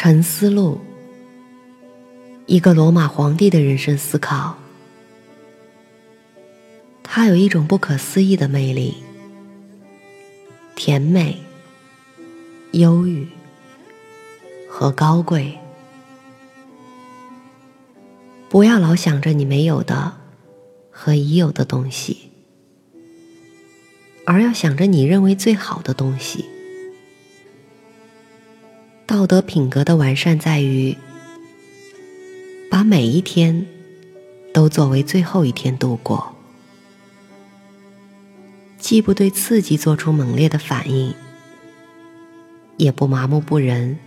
沉思录，一个罗马皇帝的人生思考。它有一种不可思议的魅力，甜美、忧郁和高贵。不要老想着你没有的和已有的东西，而要想着你认为最好的东西。道德品格的完善在于，把每一天都作为最后一天度过，既不对刺激做出猛烈的反应，也不麻木不仁，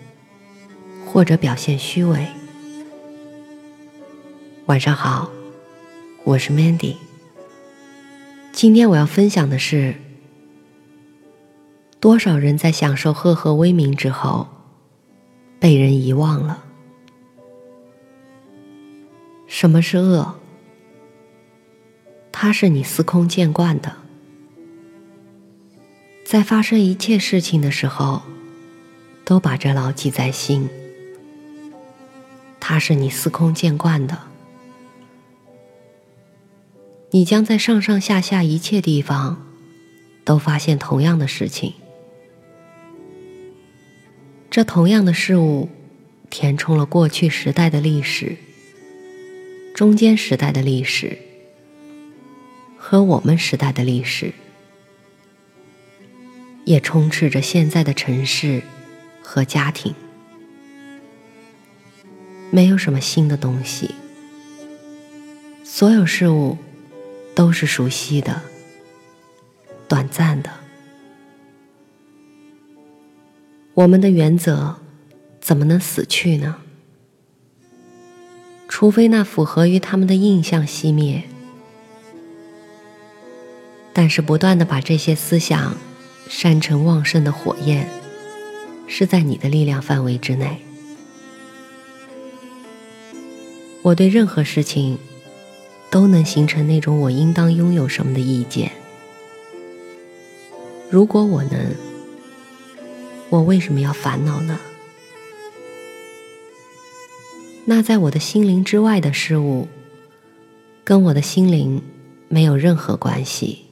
或者表现虚伪。晚上好，我是 Mandy。今天我要分享的是，多少人在享受赫赫威名之后。被人遗忘了。什么是恶？它是你司空见惯的，在发生一切事情的时候，都把这牢记在心。它是你司空见惯的，你将在上上下下一切地方，都发现同样的事情。这同样的事物，填充了过去时代的历史、中间时代的历史和我们时代的历史，也充斥着现在的城市和家庭。没有什么新的东西，所有事物都是熟悉的、短暂的。我们的原则怎么能死去呢？除非那符合于他们的印象熄灭。但是不断的把这些思想煽成旺盛的火焰，是在你的力量范围之内。我对任何事情都能形成那种我应当拥有什么的意见。如果我能。我为什么要烦恼呢？那在我的心灵之外的事物，跟我的心灵没有任何关系。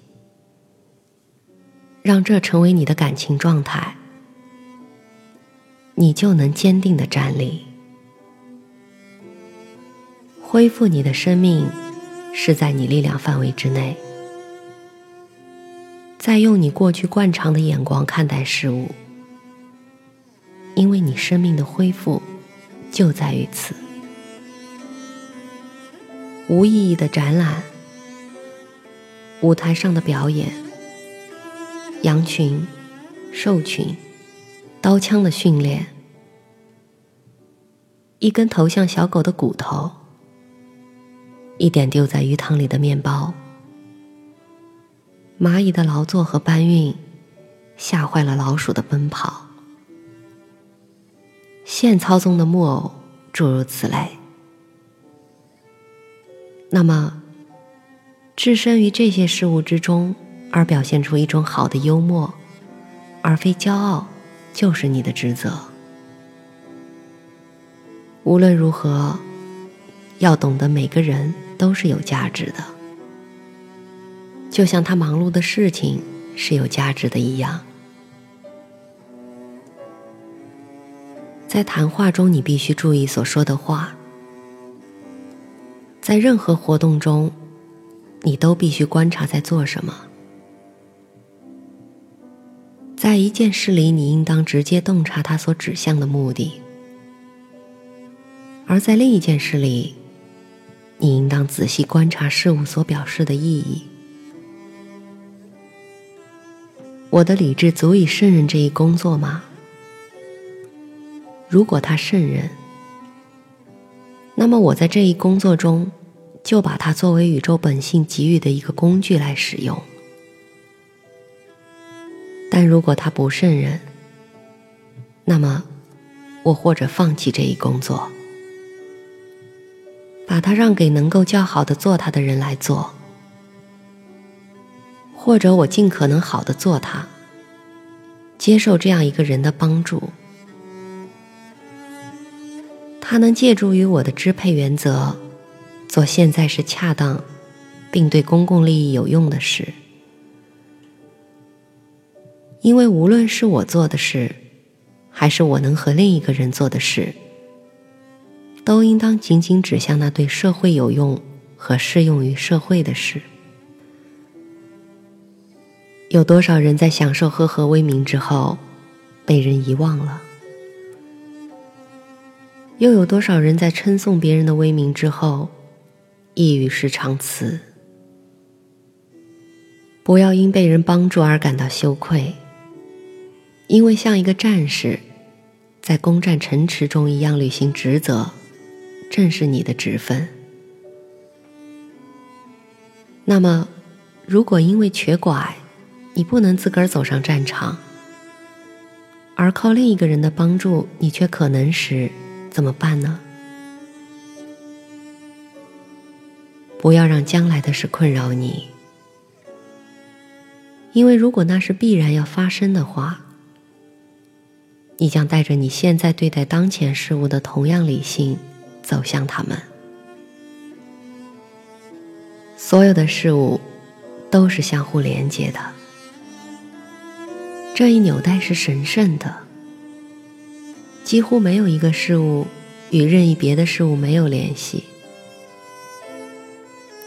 让这成为你的感情状态，你就能坚定的站立。恢复你的生命，是在你力量范围之内。再用你过去惯常的眼光看待事物。因为你生命的恢复就在于此。无意义的展览、舞台上的表演、羊群、兽群、刀枪的训练、一根头像小狗的骨头、一点丢在鱼塘里的面包、蚂蚁的劳作和搬运，吓坏了老鼠的奔跑。线操纵的木偶，诸如此类。那么，置身于这些事物之中，而表现出一种好的幽默，而非骄傲，就是你的职责。无论如何，要懂得每个人都是有价值的，就像他忙碌的事情是有价值的一样。在谈话中，你必须注意所说的话。在任何活动中，你都必须观察在做什么。在一件事里，你应当直接洞察它所指向的目的；而在另一件事里，你应当仔细观察事物所表示的意义。我的理智足以胜任这一工作吗？如果他胜任，那么我在这一工作中就把它作为宇宙本性给予的一个工具来使用。但如果他不胜任，那么我或者放弃这一工作，把它让给能够较好的做它的人来做，或者我尽可能好的做它，接受这样一个人的帮助。它能借助于我的支配原则，做现在是恰当，并对公共利益有用的事。因为无论是我做的事，还是我能和另一个人做的事，都应当仅仅指向那对社会有用和适用于社会的事。有多少人在享受赫赫威名之后，被人遗忘了？又有多少人在称颂别人的威名之后，亦与世长辞？不要因被人帮助而感到羞愧，因为像一个战士，在攻占城池中一样履行职责，正是你的职分。那么，如果因为瘸拐，你不能自个儿走上战场，而靠另一个人的帮助，你却可能时，怎么办呢？不要让将来的事困扰你，因为如果那是必然要发生的话，你将带着你现在对待当前事物的同样理性走向他们。所有的事物都是相互连接的。这一纽带是神圣的，几乎没有一个事物与任意别的事物没有联系，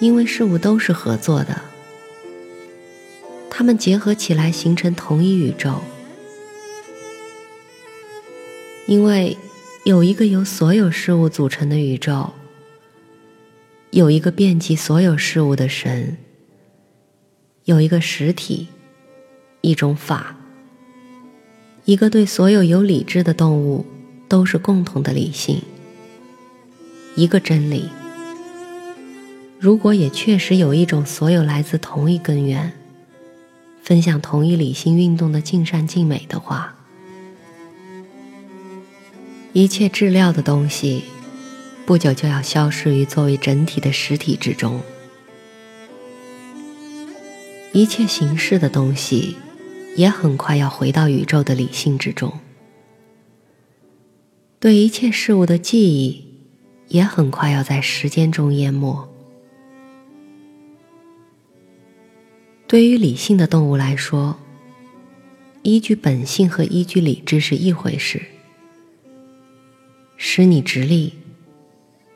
因为事物都是合作的，它们结合起来形成同一宇宙。因为有一个由所有事物组成的宇宙，有一个遍及所有事物的神，有一个实体，一种法。一个对所有有理智的动物都是共同的理性，一个真理。如果也确实有一种所有来自同一根源、分享同一理性运动的尽善尽美的话，一切质料的东西不久就要消失于作为整体的实体之中，一切形式的东西。也很快要回到宇宙的理性之中，对一切事物的记忆也很快要在时间中淹没。对于理性的动物来说，依据本性和依据理智是一回事，使你直立，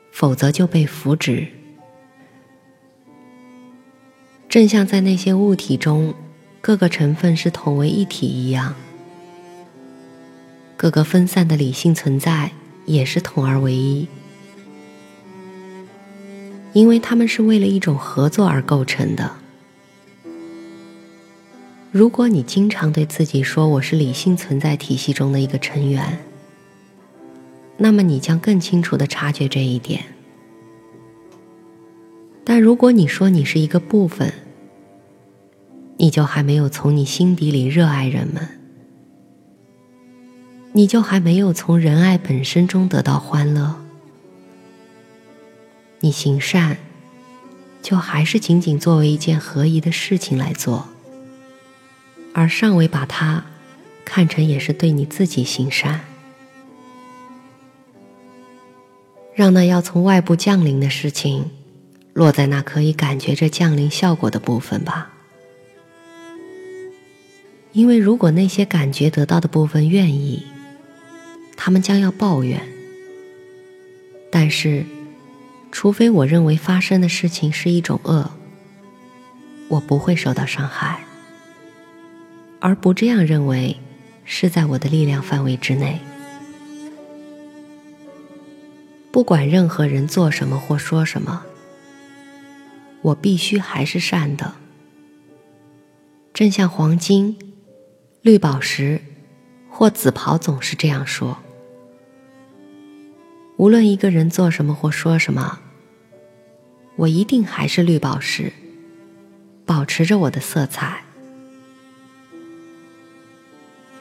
否则就被扶直，正像在那些物体中。各个成分是统为一体一样，各个分散的理性存在也是统而为一，因为他们是为了一种合作而构成的。如果你经常对自己说我是理性存在体系中的一个成员，那么你将更清楚的察觉这一点。但如果你说你是一个部分，你就还没有从你心底里热爱人们，你就还没有从仁爱本身中得到欢乐。你行善，就还是仅仅作为一件合宜的事情来做，而尚未把它看成也是对你自己行善。让那要从外部降临的事情，落在那可以感觉这降临效果的部分吧。因为如果那些感觉得到的部分愿意，他们将要抱怨。但是，除非我认为发生的事情是一种恶，我不会受到伤害；而不这样认为，是在我的力量范围之内。不管任何人做什么或说什么，我必须还是善的，正像黄金。绿宝石或紫袍总是这样说。无论一个人做什么或说什么，我一定还是绿宝石，保持着我的色彩。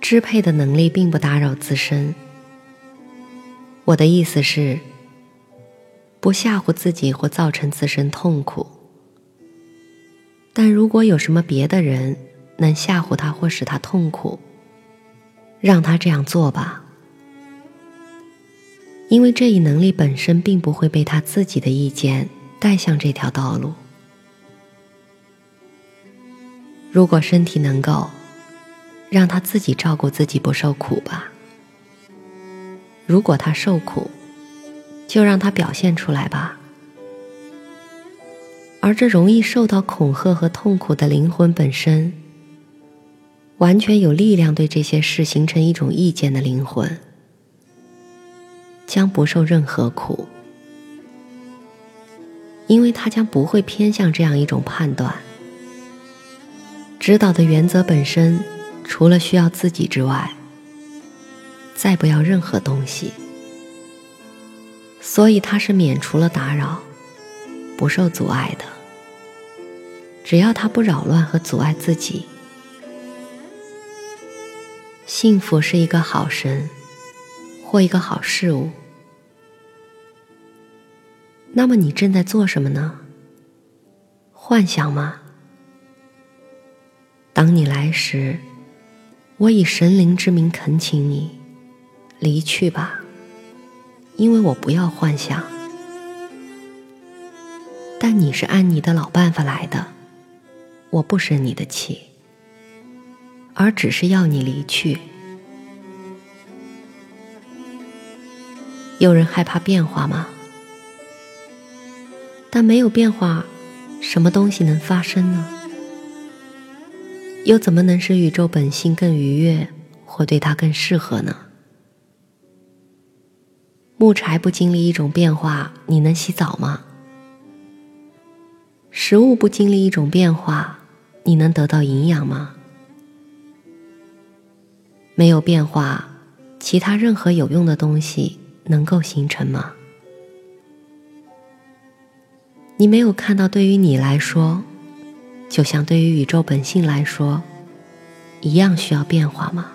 支配的能力并不打扰自身。我的意思是，不吓唬自己或造成自身痛苦。但如果有什么别的人，能吓唬他或使他痛苦，让他这样做吧。因为这一能力本身并不会被他自己的意见带向这条道路。如果身体能够，让他自己照顾自己，不受苦吧。如果他受苦，就让他表现出来吧。而这容易受到恐吓和痛苦的灵魂本身，完全有力量对这些事形成一种意见的灵魂，将不受任何苦，因为他将不会偏向这样一种判断。指导的原则本身，除了需要自己之外，再不要任何东西。所以他是免除了打扰，不受阻碍的。只要他不扰乱和阻碍自己，幸福是一个好神或一个好事物。那么你正在做什么呢？幻想吗？当你来时，我以神灵之名恳请你离去吧，因为我不要幻想。但你是按你的老办法来的，我不生你的气，而只是要你离去。有人害怕变化吗？但没有变化，什么东西能发生呢？又怎么能使宇宙本性更愉悦，或对它更适合呢？木柴不经历一种变化，你能洗澡吗？食物不经历一种变化，你能得到营养吗？没有变化，其他任何有用的东西能够形成吗？你没有看到，对于你来说。就像对于宇宙本性来说，一样需要变化吗？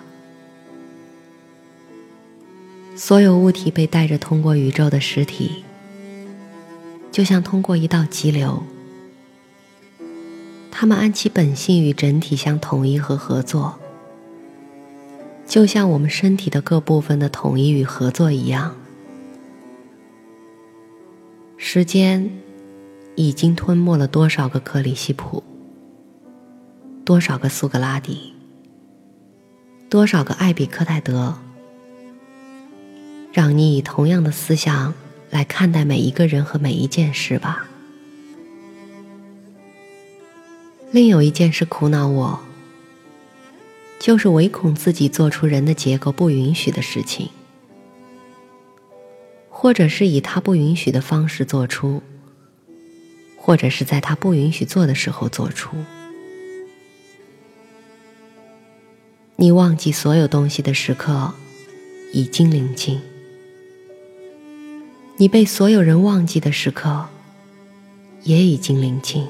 所有物体被带着通过宇宙的实体，就像通过一道急流，它们按其本性与整体相统一和合作，就像我们身体的各部分的统一与合作一样。时间已经吞没了多少个克里希普？多少个苏格拉底，多少个艾比克泰德，让你以同样的思想来看待每一个人和每一件事吧。另有一件事苦恼我，就是唯恐自己做出人的结构不允许的事情，或者是以他不允许的方式做出，或者是在他不允许做的时候做出。你忘记所有东西的时刻已经临近，你被所有人忘记的时刻也已经临近。